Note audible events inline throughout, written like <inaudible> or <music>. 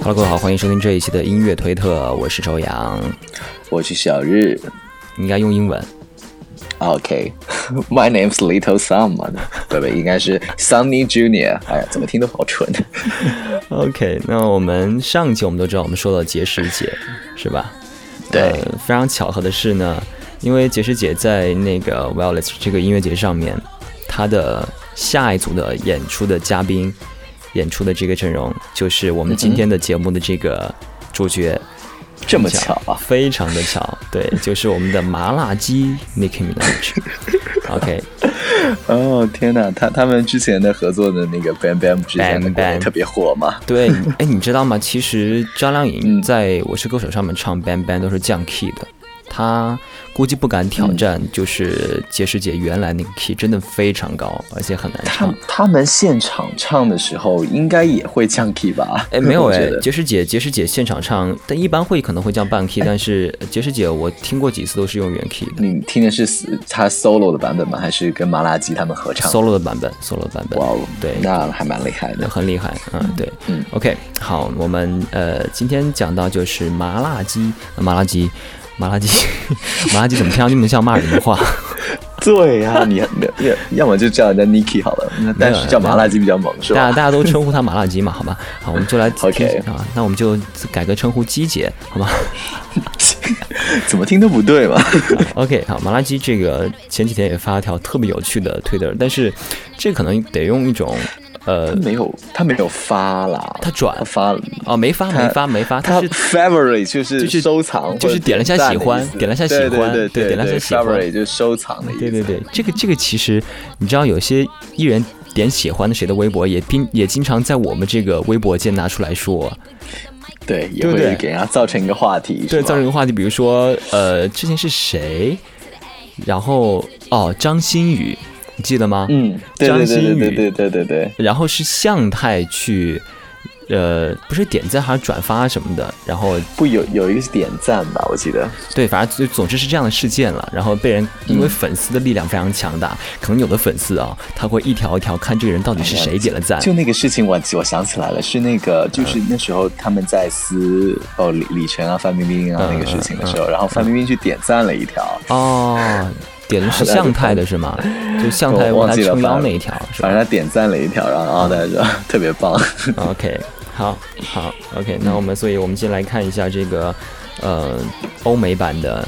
Hello，各位好，欢迎收听这一期的音乐推特，我是周洋。我是小日。应该用英文。OK，My、name's Little Sun 嘛，对不对？应该是 Sunny Junior。哎呀，怎么听都好蠢。OK，那我们上一期我们都知道，我们说了结石姐，是吧？对呃非常巧合的是呢，因为杰师姐在那个 Wellness 这个音乐节上面，她的下一组的演出的嘉宾，演出的这个阵容，就是我们今天的节目的这个主角。这么巧啊！非常的巧，对，就是我们的麻辣鸡 Nicki Minaj。<laughs> OK，哦天哪，他他们之前的合作的那个 Bam Bam 之前的 Bam 歌 Bam 特别火嘛？对，哎，你知道吗？其实张靓颖嗯在《我是歌手》上面唱 Bang Bang 都是降 key 的，她估计不敢挑战，就是结石姐原来那个 key 真的非常高，而且很难他唱。他们现场唱的时候应该也会降 key 吧？哎，没有哎我觉得，结石姐，结石姐现场唱，但一般会可能会降半 key，<laughs> 但是结石姐我听过几次都是用原 key 的你听的是他 solo 的版本吗？还是跟麻辣鸡他们合唱 solo 的版本，solo 的版本。哇哦，对那还蛮厉害的。很厉害，嗯，对，嗯，OK，好，我们呃今天讲到就是麻辣鸡，呃麻辣鸡，麻辣鸡，麻辣鸡怎么听上去那么像骂人的话？<laughs> 对呀、你你要要么就叫人家 Niki 好了，那但是叫麻辣鸡比较猛，是吧？大家大家都称呼他麻辣鸡嘛，好吧？<laughs> 好，我们就来听 OK <laughs> 啊，那我们就改个称呼鸡姐，好吧怎么听都不对嘛。？OK，好，麻辣鸡这个前几天也发了条特别有趣的推特，但是这可能得用一种呃他，没有，他没有发啦，他转。他发哦，没发没发没发，他是 favorite 就是就是收藏，就是点了一下喜欢点了一下喜欢对对点了一下喜欢。favorite 就是收藏的意思。对对对，这个这个其实你知道，有些艺人点喜欢的谁的微博，也并也经常在我们这个微博间拿出来说，对，也会给人家造成一个话题，对，造成一个话题，比如说呃，之前是谁，然后哦，张馨予，你记得吗？嗯，对对对对对对对对，然后是向太去，呃，不是点赞还是转发什么的，然后不有有一个是点赞吧，我记得。对，反正就总之是这样的事件了。然后被人因为粉丝的力量非常强大，可能有的粉丝啊，他会一条一条看这个人到底是谁点了赞。就那个事情我，我想起来了，是那个就是那时候他们在撕哦李李晨啊、范冰冰啊嗯那个事情的时候，然后范冰冰去点赞了一条，哦，点的是向太的是吗？<laughs> 就向太为他撑腰那一条反正他点赞了一条，然后然后他说特别棒。<laughs> OK，好，好，OK，那我们所以我们先来看一下这个呃欧美版的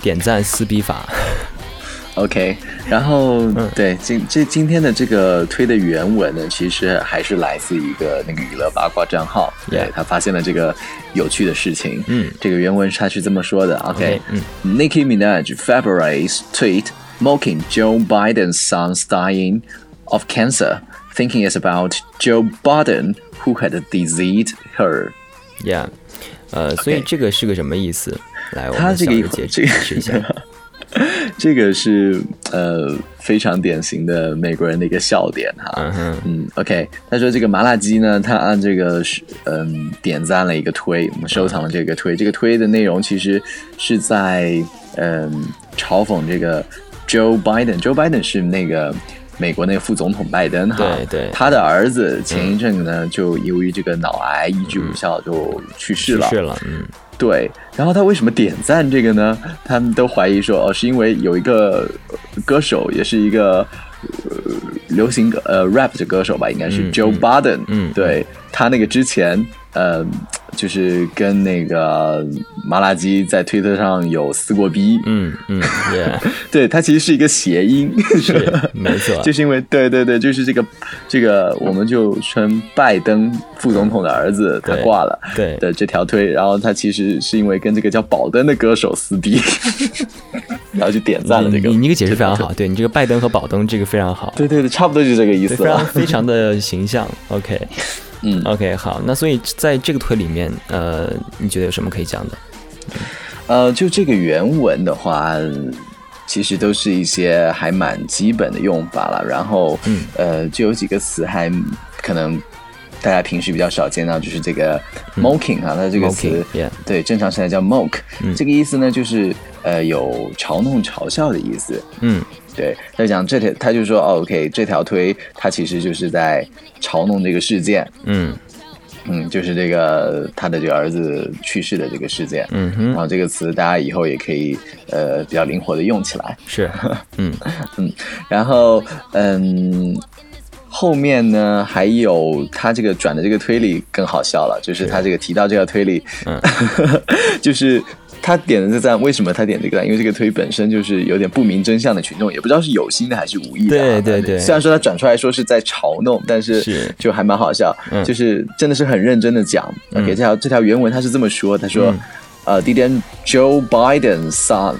点赞撕逼法。OK，然后、嗯对今这今天的这个推的原文呢，其实还是来自一个那个娱乐八卦账号，对 Yeah 他发现了这个有趣的事情。嗯这个原文他是这么说的 OK，嗯 Nicki Minaj February's tweet mocking Joe Biden's son's dying of cancer, thinking it's about Joe Biden who had diseased her. Yeah，呃，所以这个是个什么意思？来，我他这个一们小姐解这个解释一下。这个是呃非常典型的美国人的一个笑点哈。嗯，OK，他说这个麻辣鸡呢，他按这个是嗯点赞了一个推，我们收藏了这个推，这个推的内容其实是在嗯嘲讽这个 Joe Biden，Joe Biden 是那个美国那个副总统拜登哈，对对。他的儿子前一阵呢、就由于这个脑癌医治无效就去世了，去世了，嗯，对，然后他为什么点赞这个呢？他们都怀疑说，哦，是因为有一个呃歌手，也是一个呃流行歌呃 rap 的歌手吧，应该是嗯 Joe 嗯 Budden，嗯。对他那个之前呃，就是跟那个麻辣鸡在推特上有撕过逼，嗯嗯，Yeah，<laughs> 对，它其实是一个谐音，是没错，<laughs> 就是因为对对对，就是这个这个，我们就称拜登副总统的儿子他挂了对。的这条推，然后他其实是因为跟这个叫宝登的歌手撕逼，<laughs> 然后就点赞了这个。你你这个解释非常好，对你这个拜登和宝登这个非常好，对对对，差不多就是这个意，思了。非常非常的形象。OK 嗯。OK，好，那所以在这个推里面，呃，你觉得有什么可以讲的？呃，就这个原文的话，其实都是一些还蛮基本的用法了。然后，嗯。呃，就有几个词还可能大家平时比较少见到，就是这个 mocking 啊，它这个词对，正常现在叫 mock，、嗯。这个意思呢就是呃有嘲弄、嘲笑的意思。嗯，对，他讲这条，他就说、哦、，OK，这条推他其实就是在嘲弄这个事件，嗯嗯，就是这个他的这个儿子去世的这个事件。嗯哼，然后这个词大家以后也可以呃比较灵活的用起来。是，<laughs> 嗯然后嗯，后面呢还有他这个转的这个推理更好笑了，就是他这个提到这个推理，嗯 <laughs> 就是。他点的这个赞，为什么他点这个赞？因为这个推本身就是有点不明真相的群众，也不知道是有心的还是无意的、啊。对对对虽然说他转出来说是在嘲弄，但是是就还蛮好笑，嗯就是真的是很认真的讲。OK，这条这条原文他是这么说，他说，嗯呃，Didn't Joe Biden's son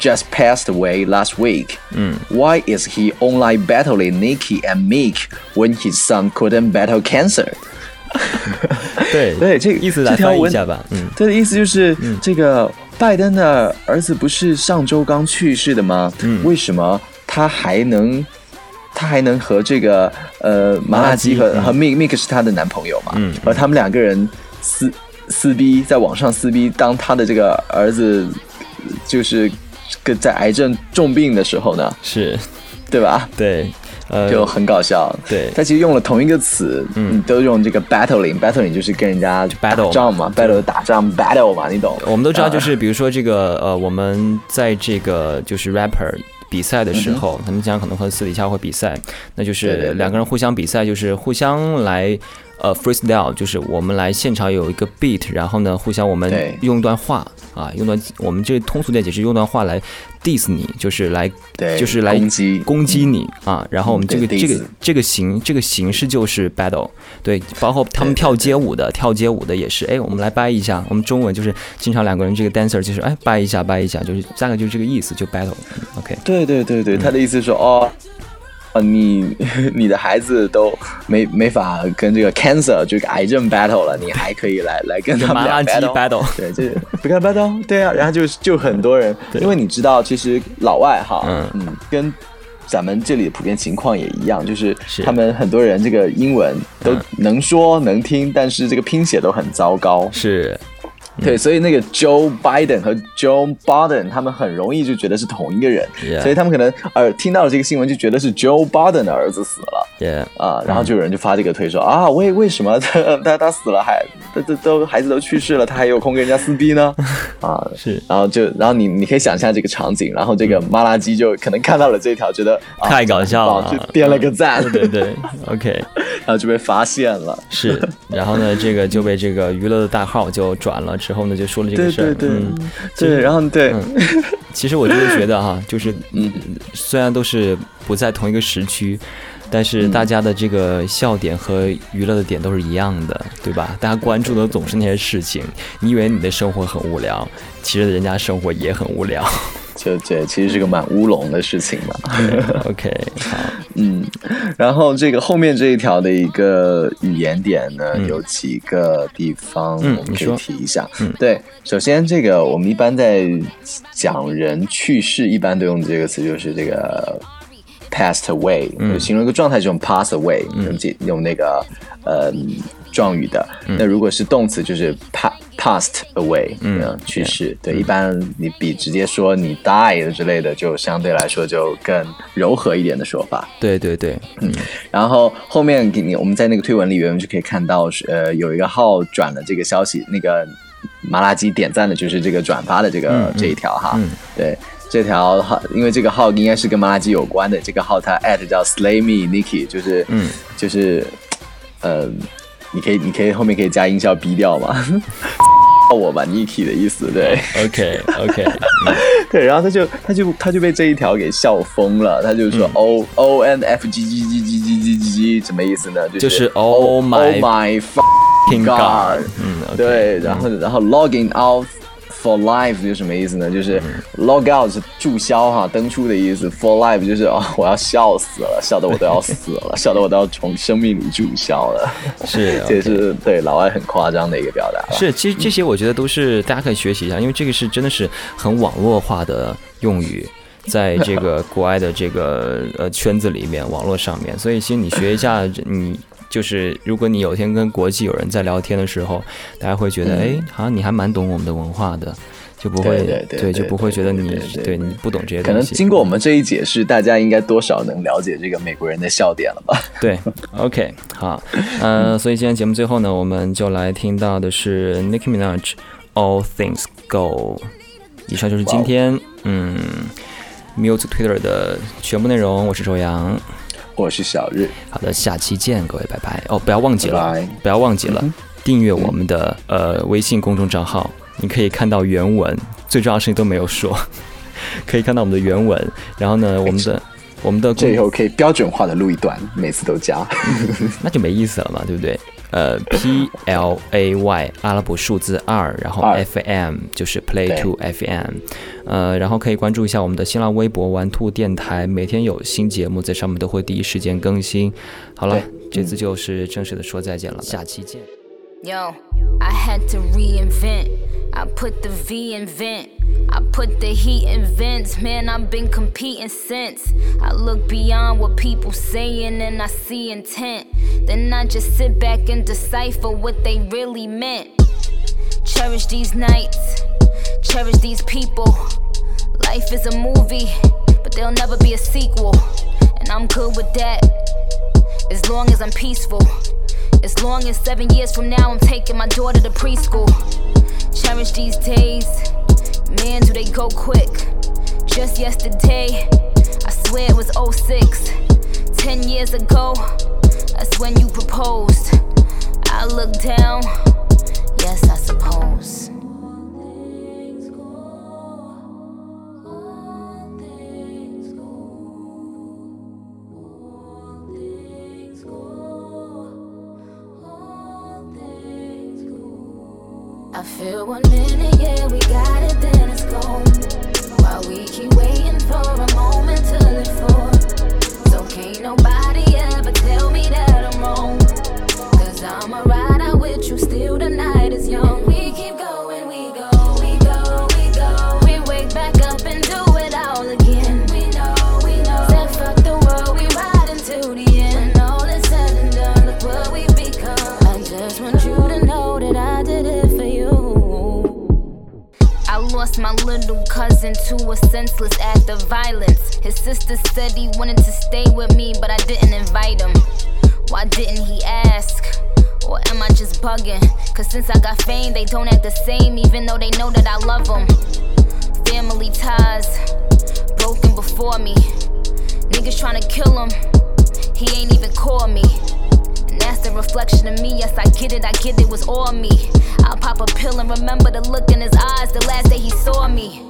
just passed away last week? 嗯 Why is he online battling Nikki and Meek when his son couldn't battle cancer? <laughs> 对 <laughs> 对，这个意思来翻译一下吧。嗯他的意思就是，这个拜登的儿子不是上周刚去世的吗？嗯为什么他还能，他还能和这个呃麻辣鸡和和 Mik Mik 是他的男朋友嘛？嗯而他们两个人撕撕逼，在网上撕逼，当他的这个儿子就是跟在癌症重病的时候呢，是，对吧？对，呃，就很搞笑。对。他其实用了同一个词，嗯，都用这个 battling，battling 就是跟人家 battle 打仗嘛，battle 打仗 battle 嘛，你懂？我们都知道，啊。就是比如说这个呃，我们在这个就是 rapper 比赛的时候，他们经常可能会私底下会比赛，那就是两个人互相比赛，就是互相来呃 freestyle，就是我们来现场有一个 beat，然后呢，互相我们用一段话啊，用段我们这通俗点解释，用段话来 diss 你，就是来对就是来攻击。攻击你啊，然后我们这个这个这个形这个形式就是 battle，对，包括他们跳街舞的，跳街舞的也是，哎，我们来掰一下，我们中文就是经常两个人这个 dancer 就是哎掰一下掰一下，就是大概就是这个意思，就 battle，嗯 OK，对对对嗯。对，他的意思是说，哦，啊，你 <laughs> 你的孩子都没没法跟这个 cancer 这个癌症 battle 了，你还可以来来跟他们俩 battle。battle，对，这不看 battle，对啊，然后就就很多人，因为你知道，其实老外哈，嗯嗯，跟咱们这里的普遍情况也一样，就是是他们很多人这个英文都嗯。能说能听，但是这个拼写都很糟糕，是对，所以那个 Joe Biden 和 Joe Biden 他们很容易就觉得是同一个人所以他们可能呃听到了这个新闻就觉得是 Joe Biden 的儿子死了。也啊，然后就有人就发这个推说、啊，为为什么 <laughs> 他他他死了还都都都孩子都去世了，他还有空跟人家撕逼呢？<laughs> 啊，是然后就然后你你可以想象这个场景，然后这个麻辣鸡就可能看到了这条，觉得、啊、太搞笑了就点了个赞，对对，OK。<laughs> 然后就被发现了。是，<laughs> 然后呢，这个就被这个娱乐的大号就转了，之后呢，就说了这个事儿。对对、嗯，对，然后对，<laughs> 其实我就是觉得哈，就是嗯虽然都是不在同一个时区，但是嗯大家的这个笑点和娱乐的点都是一样的，对吧？大家关注的总是那些事情。你以为你的生活很无聊，其实人家生活也很无聊。就这其实是个蛮乌龙的事情嘛。OK，好，<laughs> 嗯，然后这个后面这一条的一个语言点呢，嗯。有几个地方我嗯们可以提一下。嗯。对，首先这个我们一般在讲人去世，一般都用这个词，就是这个 passed away，、形容一个状态就用 pass away，、用这用那个呃状语的。嗯。那如果是动词，就是 pa passed away，嗯。呃去世。对，一般你比直接说你 died 之类的，就相对来说就更柔和一点的说法。对对对，嗯。然后后面给你，我们在那个推文里面就可以看到，是呃，有一个号转了这个消息，那个麻辣鸡点赞的就是这个转发的这个、嗯嗯。这一条哈，嗯。对。这条号，因为这个号应该是跟麻辣鸡有关的，这个号它 at 叫 slay me Nikki，就是，嗯。就是，呃，你可以，你可以后面可以加音效逼掉吗？<laughs> 我吧，Niki 的意思。对，OK，OK。<laughs> 对，然后他就，他就，他就被这一条给笑疯了。他就说，OONFGGGGGGGG，什么意思呢？就是，oh my fucking god 嗯。对，然后，然后 logging out。For life 是什么意思呢？就是 log out 是注销哈，登出的意思，for life 就是哦，我要笑死了，笑得我都要死了，<laughs> 笑得我都要从生命里注销了，是 <laughs> 这也是对老外很夸张的一个表达。是，其实这些我觉得都是大家可以学习一下，因为这个是真的是很网络化的用语，<laughs> 在这个国外的这个呃圈子里面，网络上面，所以其实你学一下，你就是如果你有一天跟国际有人在聊天的时候，大家会觉得，嗯哎，好像你还蛮懂我们的文化的。就不会对对对就不会觉得你对对对你不懂这些东西可能。经过我们这一解释，大家应该多少能了解这个美国人的笑点了吧？<laughs> 对，OK，好，呃，<laughs> 所以今天节目最后呢，我们就来听到的是 Nicki Minaj《All Things Go》。以上就是今天嗯 Muse Twitter 的全部内容。我是周洋，我是小日，好的，下期见，各位，拜拜。哦，不要忘记了，拜拜不要忘记了、订阅我们的呃微信公众账号，你可以看到原文，最重要的事情都没有说，<laughs> 可以看到我们的原文。然后呢，我们的我们的公这以后可以标准化的录一段，每次都加。<laughs> 那就没意思了嘛，对不对？呃，P L A Y 阿拉伯数字二，然后 F M 就是 Play 对。to F M，呃，然后可以关注一下我们的新浪微博“玩兔电台”，每天有新节目在上面都会第一时间更新。好了，这次就是正式的说再见了，下期见。Yo, I had to reinvent. I put the V in vent. I put the heat in vents. Man, I've been competing since. I look beyond what people saying and I see intent. Then I just sit back and decipher what they really meant. Cherish these nights. Cherish these people. Life is a movie, but there'll never be a sequel. And I'm good with that. As long as I'm peaceful. As long as seven years from now I'm taking my daughter to preschool. Cherish these days. Man, do they go quick. Just yesterday, I swear it was 06. Ten years ago, that's when you proposed. I looked down, one minute, yeah, we got it, then it's gone. While we keep waiting for a moment to for. So can't nobody ever tell me that I'm wrong. Cause I'ma ride out with you, still the little cousin to a senseless act of violence. His sister said he wanted to stay with me, but I didn't invite him. Why didn't he ask? Or am I just bugging? Cause since I got fame, they don't act the same, even though they know that I love them. Family ties broken before me. Niggas tryna kill him, he ain't even call me. And that's the reflection of me. Yes, I get it, I get it was all me. I'll pop a pill and remember the look in his eyes the last day he saw me.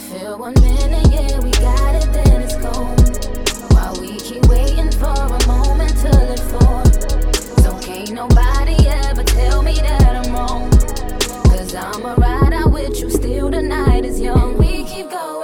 Feel one minute, yeah, we got it, then it's gone. While we keep waiting for a moment to live for. So can't nobody ever tell me that I'm wrong. Cause I'ma ride out with you, still the night is young. And We keep going,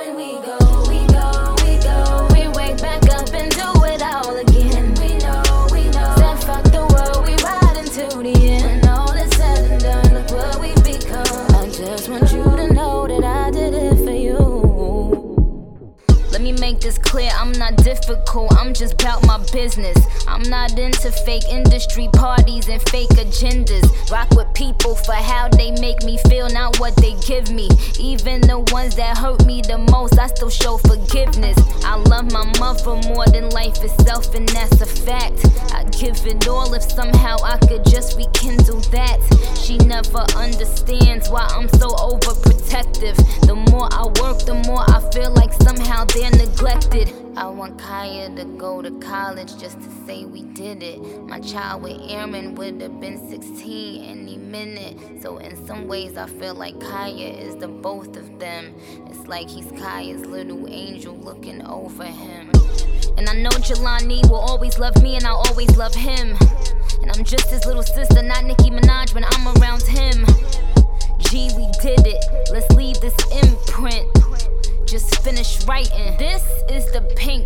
difficult, I'm just about my business. I'm not into fake industry parties and fake agendas. Rock with people for how they make me feel, not what they give me. Even the ones that hurt me the most, I still show forgiveness. I love my mother more than life itself, and that's a fact. I'd give it all if somehow I could just rekindle that. She never understands why I'm so overprotective. The more I work, the more I feel like somehow they're neglected. I want Kaya to go to college just to say we did it. My child with Aaron would have been 16 any minute. So, in some ways, I feel like Kaya is the both of them. It's like he's Kaya's little angel looking over him. And I know Jelani will always love me, and I'll always love him. And I'm just his little sister, not Nicki Minaj when I'm around him. Finish writing. This is the pink.